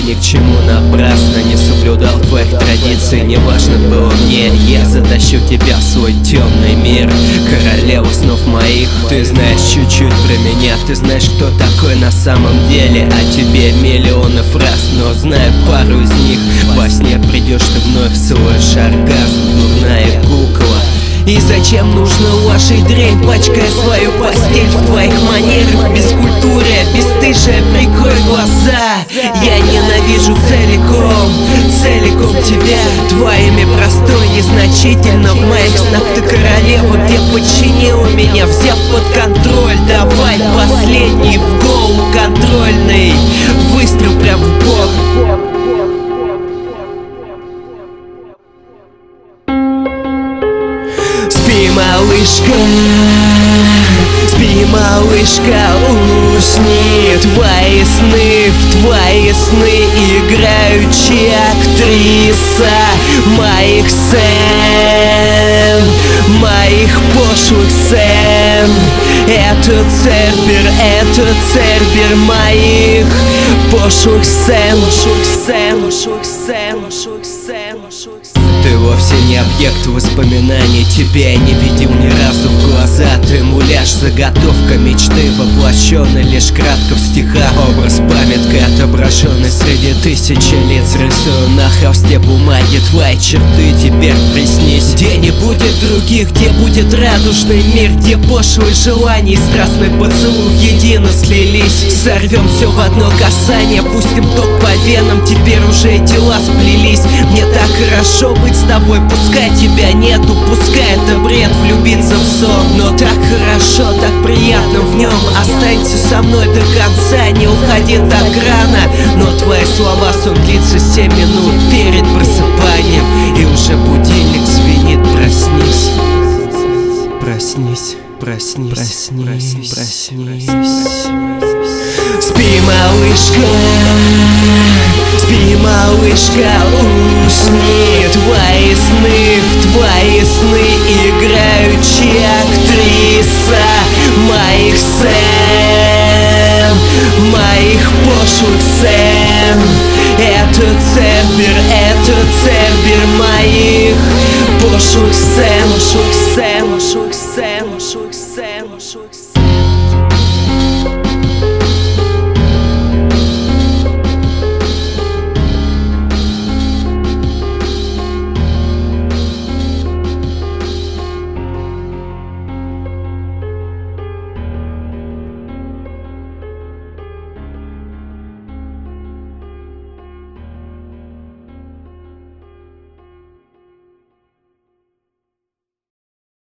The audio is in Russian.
я ни к чему напрасно Не соблюдал твоих традиций. Неважно было мне Я затащу тебя в свой темный мир. Королева снов моих Ты знаешь чуть-чуть про меня Ты знаешь, кто такой на самом деле. А тебе миллионы фраз Но знаю пару из них. Во сне придешь ты вновь Слышь оргазм, дурная кукла. И зачем нужно вашей дрянь, пачкая свою постель бесстыжие, прикрой глаза. Я ненавижу целиком, целиком тебя. Твоими простой, незначительно в моих снах. Ты королева, где подчинила меня, взяв под контроль. Давай последний в голову контрольный. Выстрел прям в бок. Спи, малышка, спи, малышка, усни Твои сны, в твои сны играющая актриса Моих сцен, моих пошлых сцен. Это Цербер, это Цербер моих пошлых сцен Пошлых сцен, пошлых сцен, пошлых сцен, вовсе не объект воспоминаний. Тебя я не видел ни разу в глаза. Ты муляж, заготовка мечты Воплощенный лишь кратко в стихах. Образ памятка, отображенный среди тысячи лиц. Рисую на холсте бумаги Твои черты. Теперь приснись. Где не будет других, где будет радужный мир Где пошлые желания и страстный поцелуй едино слились. Сорвем все в одно касание Пустим ток по венам. Теперь уже дела сплелись. Мне так хорошо быть с тобой Пускай тебя нету, пускай это бред Влюбиться в сон. Но так хорошо, так приятно в нем Останься со мной до конца Не уходи так рано. Но твои слова, сон длится 7 минут Перед просыпанием И уже будильник звенит. Проснись. Проснись Проснись, проснись, проснись, проснись. Спи, малышка, спи, малышка, усни. Твои сны, в твои сны играющая актриса Моих сцен, Цербер, это Цербер моих